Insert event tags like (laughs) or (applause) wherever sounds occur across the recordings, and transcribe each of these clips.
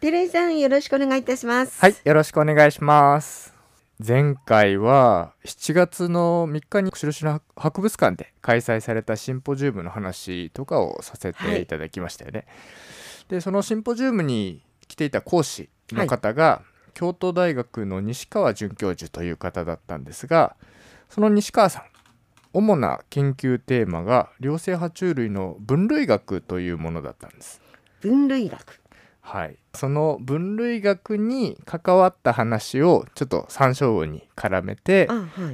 寺井さんよろしくお願いいたしますはい、よろしくお願いします。前回は7月の3日に釧路市の博物館で開催されたシンポジウムの話とかをさせていただきましたよね。でそのシンポジウムに来ていた講師の方が、京都大学の西川准教授という方だったんですがその西川さん主な研究テーマが両生爬虫類の分類学というものだったんです。分類学はい、その分類学に関わった話をちょっと参照語に絡めて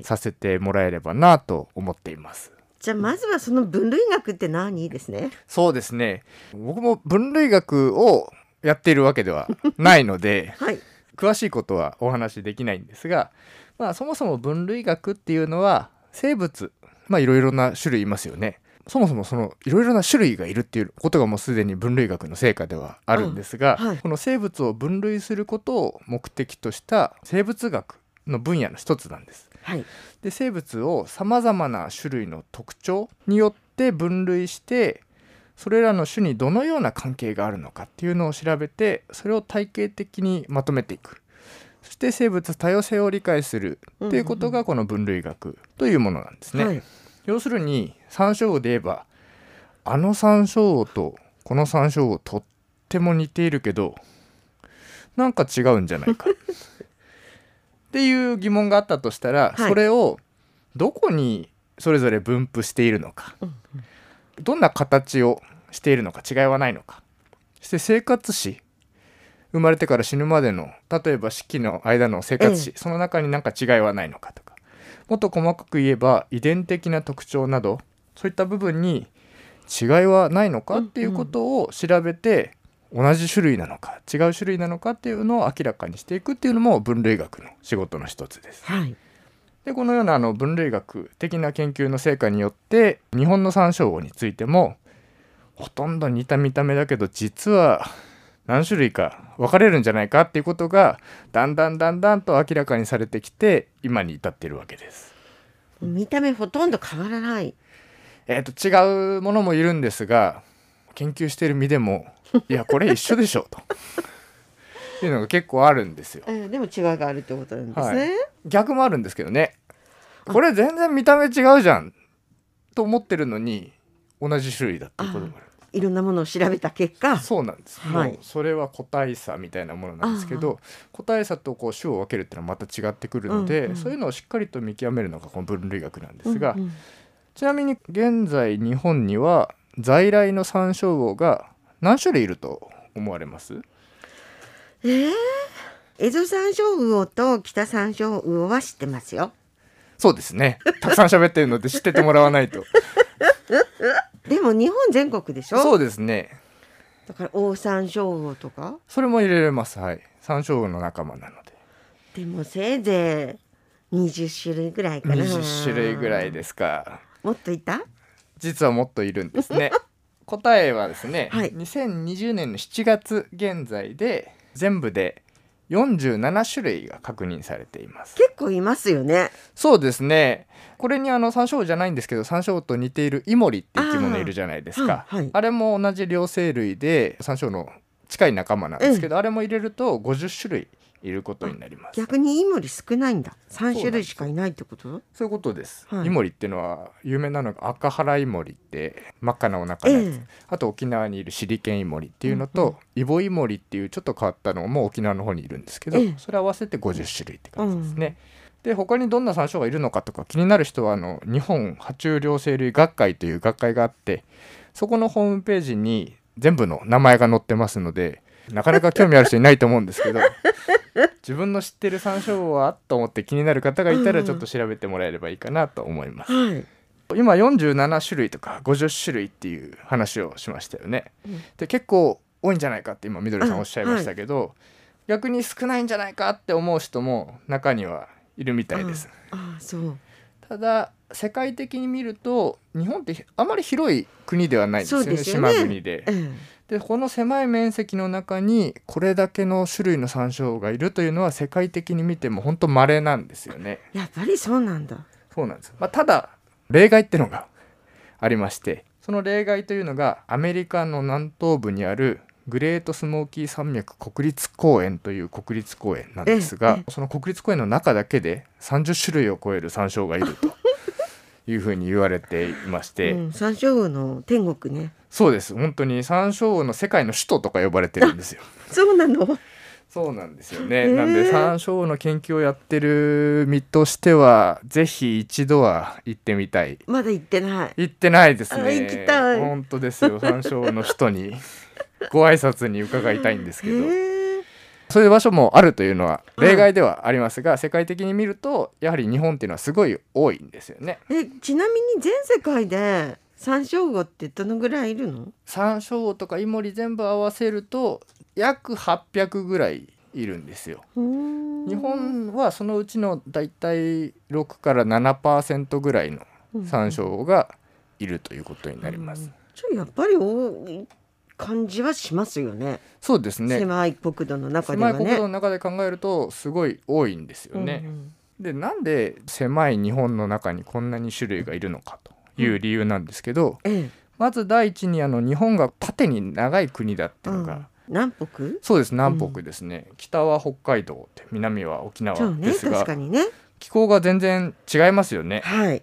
させてもらえればなと思っています。じゃあまずはその分類学って何ですね？そうですね。僕も分類学をやっているわけではないので (laughs) はい。詳しいことはお話しできないんですが、まあ、そもそも分類学っていうのは生物まあいろいろな種類いますよね。そもそもそのいろいろな種類がいるっていうことがもうすでに分類学の成果ではあるんですが、うんはい。この生物を分類することを目的とした生物学の分野の一つなんです。はい。で生物をさまざまな種類の特徴によって分類してそれらの種にどのような関係があるのかっていうのを調べてそれを体系的にまとめていく。そして生物多様性を理解するっていうことがこの分類学というものなんですね。はい要するに山椒魚で言えばあの山椒魚とこの山椒魚とっても似ているけどなんか違うんじゃないか。(laughs) っていう疑問があったとしたら、はい。それをどこにそれぞれ分布しているのか、どんな形をしているのか違いはないのか。そして生活史。生まれてから死ぬまでの例えば四季の間の生活史、えその中に何か違いはないのかと。かもっと細かく言えば遺伝的な特徴などそういった部分に違いはないのかっていうことを調べて、同じ種類なのか違う種類なのかっていうのを明らかにしていくっていうのも分類学の仕事の一つです。はいでこのようなあの分類学的な研究の成果によって日本の山椒魚についてもほとんど似た見た目だけど実は何種類か分かれるんじゃないかっていうことがだんだんだんだんと明らかにされてきて今に至っているわけです。見た目ほとんど変わらない。えー、と違うものもいるんですが研究している身でも (laughs) いやこれ一緒でしょと。いうのが結構あるんですよ。えーでも違いがあるってことなんですね、逆もあるんですけどね。これ全然見た目違うじゃんと思ってるのに同じ種類だっていうこともあるいろんなものを調べた結果そうなんです、はい。もうそれは個体差みたいなものなんですけど個体差とこう種を分けるっていうのはまた違ってくるので、うんうん。そういうのをしっかりと見極めるのがこの分類学なんですが、うんうん。ちなみに現在日本には在来のサンショウウオが何種類いると思われます？えー、エゾサンショウウオと北サンショウウオは知ってますよ。そうですね。たくさん喋ってるので知っててもらわないと (laughs) でも日本全国でしょ？そうですね。だからオオサンショウウオとか？それも入れれます。はい。サンショウウオの仲間なので。でもせいぜい20種類ぐらいかな。20種類ぐらいですか。もっといた？実はもっといるんですね。(laughs) 答えはですね、はい。2020年の7月現在で全部で47種類が確認されています。結構いますよね。そうですね。これにあの山椒魚じゃないんですけど山椒魚と似ているイモリって生き物いるじゃないですか。あ,、はいはい。れも同じ両生類で山椒の近い仲間なんですけど、あれも入れると50種類いることになります。逆にイモリ少ないんだ。3種類しかいないってこと？そういうことです、はい。イモリっていうのは有名なのが赤原イモリって真っ赤なお腹のやつ、ええ。あと沖縄にいるシリケンイモリっていうのと、イボイモリっていうちょっと変わったのも沖縄の方にいるんですけど、ええ。それ合わせて50種類って感じですね。で他にどんな山椒がいるのかとか気になる人はあの日本爬虫両生類学会という学会があってそこのホームページに全部の名前が載ってますのでなかなか興味ある人いないと思うんですけど自分の知ってる山椒はと思って気になる方がいたらちょっと調べてもらえればいいかなと思います。はい今47種類とか50種類っていう話をしましたよね。うんで結構多いんじゃないかって今みどりさんおっしゃいましたけど、逆に少ないんじゃないかって思う人も中にはいるみたいです。ああそうただ世界的に見ると日本ってあまり広い国ではないんですよねね島国でえ。えでこの狭い面積の中にこれだけの種類の山椒がいるというのは世界的に見ても本当稀なんですよね。やっぱりそうなんだ。そうなんです、まあ、ただ例外ってのがありましてその例外というのがアメリカの南東部にあるグレートスモーキー山脈国立公園という国立公園なんですがえその国立公園の中だけで30種類を超える山椒がいるというふうに言われていまして、うん、山椒魚の天国ね。そうです。本当に山椒の世界の首都とか呼ばれてるんですよ。(laughs) そうなの？そうなんですよね、へー。なんで山椒の研究をやってる身としてはぜひ一度は行ってみたい。まだ行ってない。行ってないですあね行きたい。本当ですよ。山椒の首都にご挨拶に伺いたいんですけど。へえそういう場所もあるというのは例外ではありますが、世界的に見るとやはり日本っていうのはすごい多いんですよね。えちなみに全世界で山椒魚ってどのぐらいいるの？山椒とかイモリ全部合わせると約800ぐらいいるんですよ。日日本はそのうちのだいたい6から7%ぐらいの山椒がいるということになります。ちょやっぱり多い感じはしますよね。そうですね。狭い国土の中で狭はいね国土の中で考えるとすごい多いんですよね。うんでなんで狭い日本の中にこんなに種類がいるのかという理由なんですけど、うんえ。まず第一にあの日本が縦に長い国だってえいうのが、うん。南北？そうです南北ですね、北は北海道で南は沖縄ですが、確かにね。気候が全然違いますよね。はい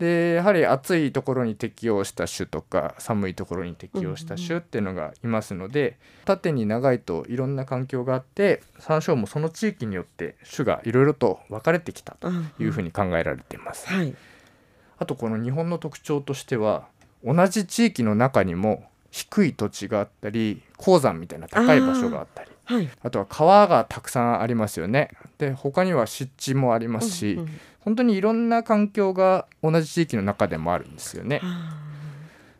でやはり暑いところに適応した種とか寒いところに適応した種っていうのがいますので、縦に長いといろんな環境があって山椒もその地域によって種がいろいろと分かれてきたというふうにに考えられています。はい。あとこの日本の特徴としては同じ地域の中にも低い土地があったり鉱山みたいな高い場所があったり。はい。あとは川がたくさんありますよね。で他には湿地もありますし、うんうん本当にいろんな環境が同じ地域の中でもあるんですよね。あ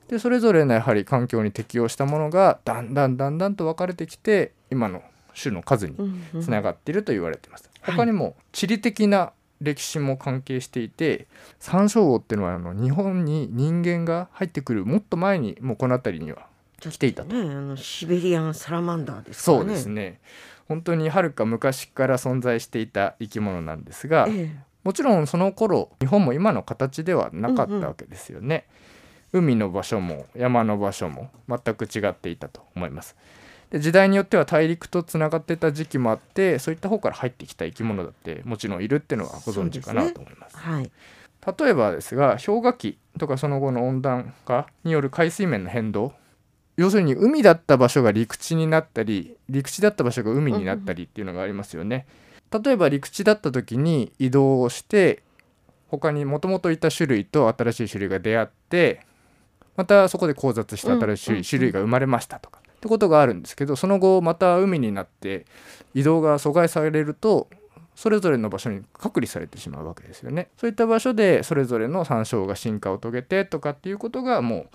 でそれぞれのやはり環境に適応したものがだんだんだんだんと分かれてきて今の種の数につながっていると言われています。はい他にも地理的な歴史も関係していて山椒魚っていうのはあの日本に人間が入ってくるもっと前にもうこの辺りには来ていたと。ねあのシベリアンサラマンダーですねそうですね本当にはるか昔から存在していた生き物なんですが、えもちろんその頃日本も今の形ではなかったわけですよね、海の場所も山の場所も全く違っていたと思います。で時代によっては大陸とつながってた時期もあってそういった方から入ってきた生き物だってもちろんいるっていうのはご存知かなと思います。えはい。例えばですが氷河期とかその後の温暖化による海水面の変動。要するに海だった場所が陸地になったり陸地だった場所が海になったりっていうのがありますよね。例えば陸地だった時に移動をして他にもともといた種類と新しい種類が出会ってまたそこで交雑して新しい種類が生まれましたとかってことがあるんですけどその後また海になって移動が阻害されるとそれぞれの場所に隔離されてしまうわけですよね。そういった場所でそれぞれの山椒が進化を遂げてとかっていうことがもう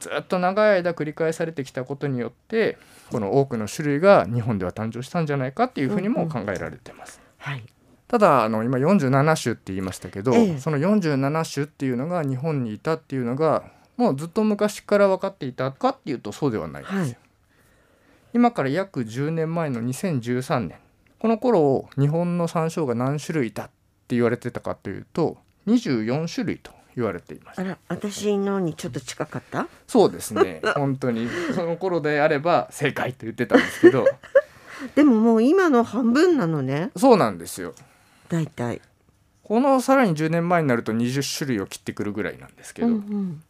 ずっと長い間繰り返されてきたことによってこの多くの種類が日本では誕生したんじゃないかっていうふうにも考えられてます。はいただあの今47種って言いましたけど、ええその47種っていうのが日本にいたっていうのがもうずっと昔から分かっていたかっていうとそうではないんですよ。はい今から約10年前の2013年この頃日本の山椒が何種類いたって言われてたかというと24種類と言われていますあら私のにちょっと近かった？そうですね。(laughs) 本当に。その頃であれば正解と言ってたんですけど。でももう今の半分なのね。そうなんですよ。大体。このさらに10年前になると20種類を切ってくるぐらいなんですけど、うんうん。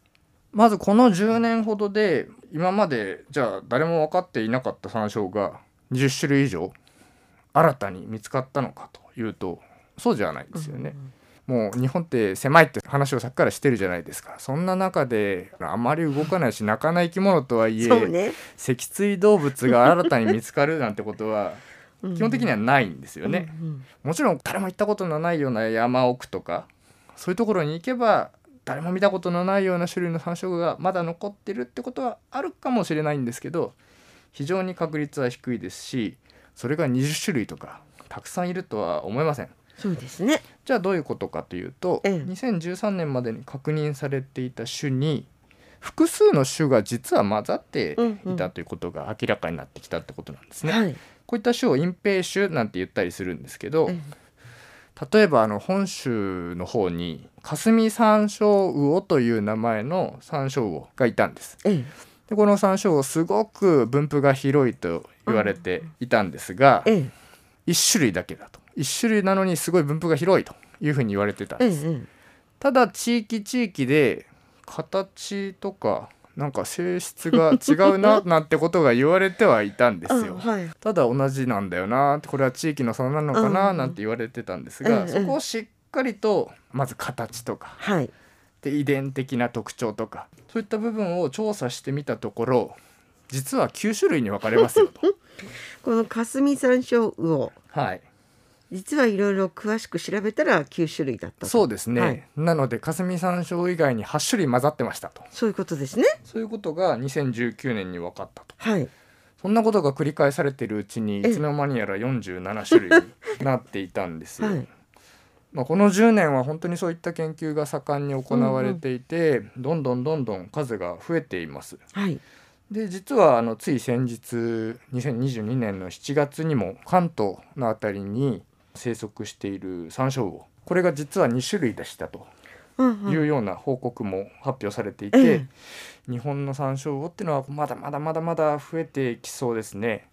まずこの10年ほどで今までじゃあ誰も分かっていなかった山椒が20種類以上新たに見つかったのかというとそうじゃないですよね。もう日本って狭いって話をさっきからしてるじゃないですか。そんな中であまり動かないし泣かない生き物とはいえ、ね。脊椎動物が新たに見つかるなんてことは (laughs) 基本的にはないんですよね。うんうん。もちろん誰も行ったことのないような山奥とかそういうところに行けば誰も見たことのないような種類の山椒がまだ残ってるってことはあるかもしれないんですけど非常に確率は低いですしそれが20種類とかたくさんいるとは思いません。そうですねじゃあどういうことかというと、ええ2013年までに確認されていた種に複数の種が実は混ざってうんうんいたということが明らかになってきたってことなんですね。はいこういった種を隠蔽種なんて言ったりするんですけど、え例えばあの本州の方に霞山椒魚という名前の山椒魚がいたんです。ええでこの山椒すごく分布が広いと言われていたんですが、ええ。1種類だけだと。1種類なのにすごい分布が広いというふうに言われてたんええです、え。ただ地域地域で形とかなんか性質が違うな (laughs) なんてことが言われてはいたんでえすよ。あはい。ただ同じなんだよなこれは地域の差なのかうんうんななんて言われてたんですえが、え。そこをしっかりとまず形とかはいで遺伝的な特徴とか。そういった部分を調査してみたところ実は9種類に分かれますよと。(laughs) この霞山椒魚。はい、実はいろいろ詳しく調べたら9種類だったと。そうですね、はい。なので霞山椒以外に8種類混ざってましたと。そういうことですね。そういうことが2019年に分かったと。はい。そんなことが繰り返されてるうちにいえ。えつの間にやら47種類になっていたんですよ。はいまあ、この10年は本当にそういった研究が盛んに行われていて、どんどんどんどん数が増えています。はいで実はあのつい先日2022年の7月にも関東の辺りに生息しているサンショウウオこれが実は2種類でしたとうんうんいうような報告も発表されていて、ええ日本のサンショウウオっていうのはまだまだまだまだ増えてきそうですね。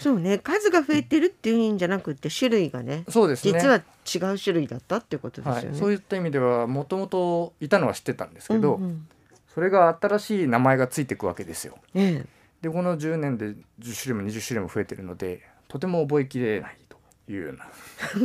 そうね。数が増えてるっていうんじゃなくて種類がね。そうですね。実は違う種類だったっていうことですはい、よね、そういった意味ではもともといたのは知ってたんですけど、うんうん。それが新しい名前がついていくわけですよ。ええ。でこの10年で10種類も20種類も増えてるのでとても覚えきれないというような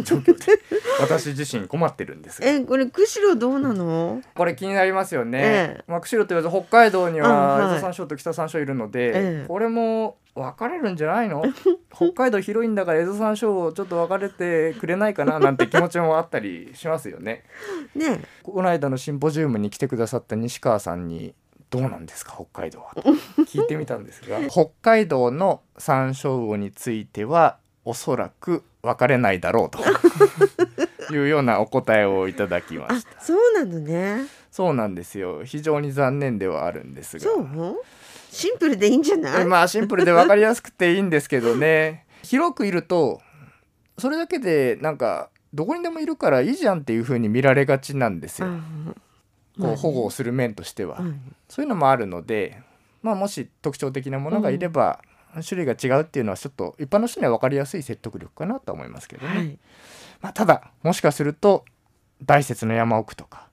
状況で私自身困ってるんです。がえこれ釧路どうなの？これ気になりますよね。ええ。まあ、釧路と言わず北海道にあははい。伊豆山椒と北山椒いるので、ええ。これも分かれるんじゃないの？(laughs) 北海道広いんだから江戸山椒をちょっと分かれてくれないかななんて気持ちもあったりしますよね。(laughs) ねこの間のシンポジウムに来てくださった西川さんに「どうなんですか？北海道は」と。聞いてみたんですが (laughs) 北海道の山椒魚についてはおそらく分かれないだろうと。いうようなお答えをいただきまあした。そうなのね。そうなんですよ。非常に残念ではあるんですが。そう？シンプルでいいんじゃない、まあシンプルで分かりやすくていいんですけどね。広くいるとそれだけでなんかどこにでもいるからいいじゃんっていう風に見られがちなんですよ、うんこう保護をする面としては、うん。そういうのもあるので、まあ、もし特徴的なものがいれば、種類が違うっていうのはちょっと一般の人には分かりやすい説得力かなとは思いますけどね、はい。まあ、ただもしかすると大雪の山奥とか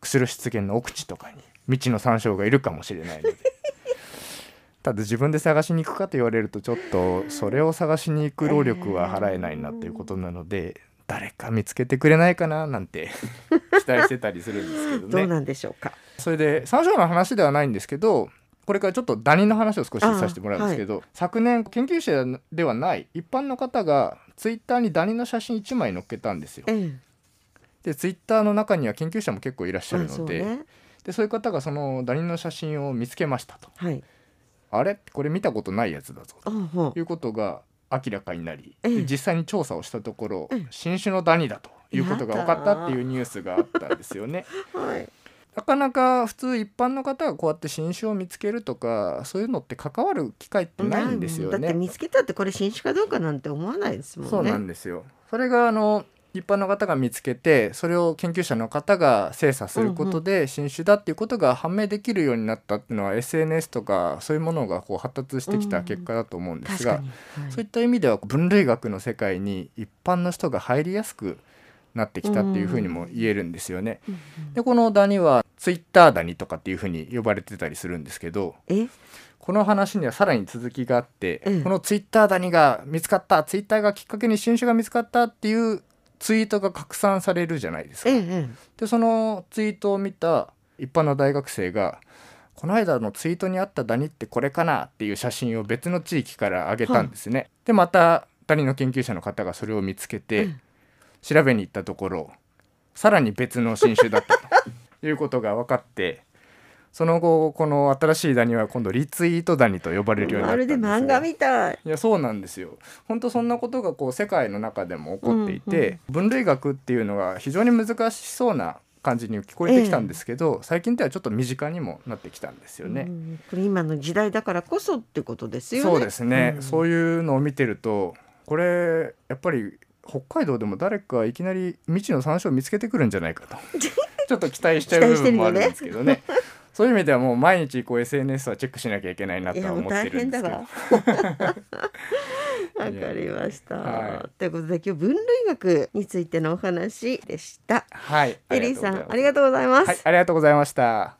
釧路湿原の奥地とかに未知の山椒がいるかもしれないので。(laughs) ただ自分で探しに行くかと言われるとちょっとそれを探しに行く労力は払えないなっていうことなので、誰か見つけてくれないかななんて (laughs) 期待してたりするんですけどね。どうなんでしょうか。それで山椒の話ではないんですけどこれからちょっとダニの話を少しさせてもらうんですけど、昨年研究者ではない一般の方がツイッターにダニの写真1枚載っけたんですよ。ええ。でツイッターの中には研究者も結構いらっしゃるので,、うね。でそういう方がそのダニの写真を見つけましたと。はい。あれ？これ見たことないやつだぞ。とい。うことが明らかになり、ええ。で実際に調査をしたところ、ええ。新種のダニだということが分かったっていうニュースがあったんですよね。う (laughs) はいなかなか普通一般の方がこうやって新種を見つけるとかそういうのって関わる機会ってないんですよね。だって見つけたってこれ新種かどうかなんて思わないですもんね。そうなんですよ。それがあの一般の方が見つけてそれを研究者の方が精査することで新種だっていうことが判明できるようになったっていうのは SNS とかそういうものがこう発達してきた結果だと思うんですが、そういった意味では分類学の世界に一般の人が入りやすくなってきたっていうふうにも言えるんですよね。うんうんでこのダニはツイッターダニとかっていうふうに呼ばれてたりするんですけどえ？この話にはさらに続きがあって、ええこのツイッターダニが見つかったツイッターがきっかけに新種が見つかったっていうツイートが拡散されるじゃないですか。ええでそのツイートを見た一般の大学生が「この間のツイートにあったダニってこれかな?」っていう写真を別の地域から上げたんですね。でまたダニの研究者の方がそれを見つけて、うん調べに行ったところさらに別の新種だったと。(laughs) いうことが分かってその後この新しいダニは今度リツイートダニと呼ばれるようになまるったんですで漫画みたい。いやそうなんですよ。本当そんなことがこう世界の中でも起こっていて、分類学っていうのが非常に難しそうな感じに聞こえてきたんですけど、最近ではちょっと身近にもなってきたんですよね。うんこれ今の時代だからこそってことですよね。そうですね、ん。そういうのを見てるとこれやっぱり北海道でも誰かいきなり未知の山椒を見つけてくるんじゃないかと (laughs) ちょっと期待しちゃう部分もあるんですけどねそういう意味ではもう毎日こう SNS はチェックしなきゃいけないなとは思ってるんですけど変だわ。(laughs) わかりました。はいということで今日分類学についてのお話でした。はいエリーさんありががとうございます。はいありがとうございました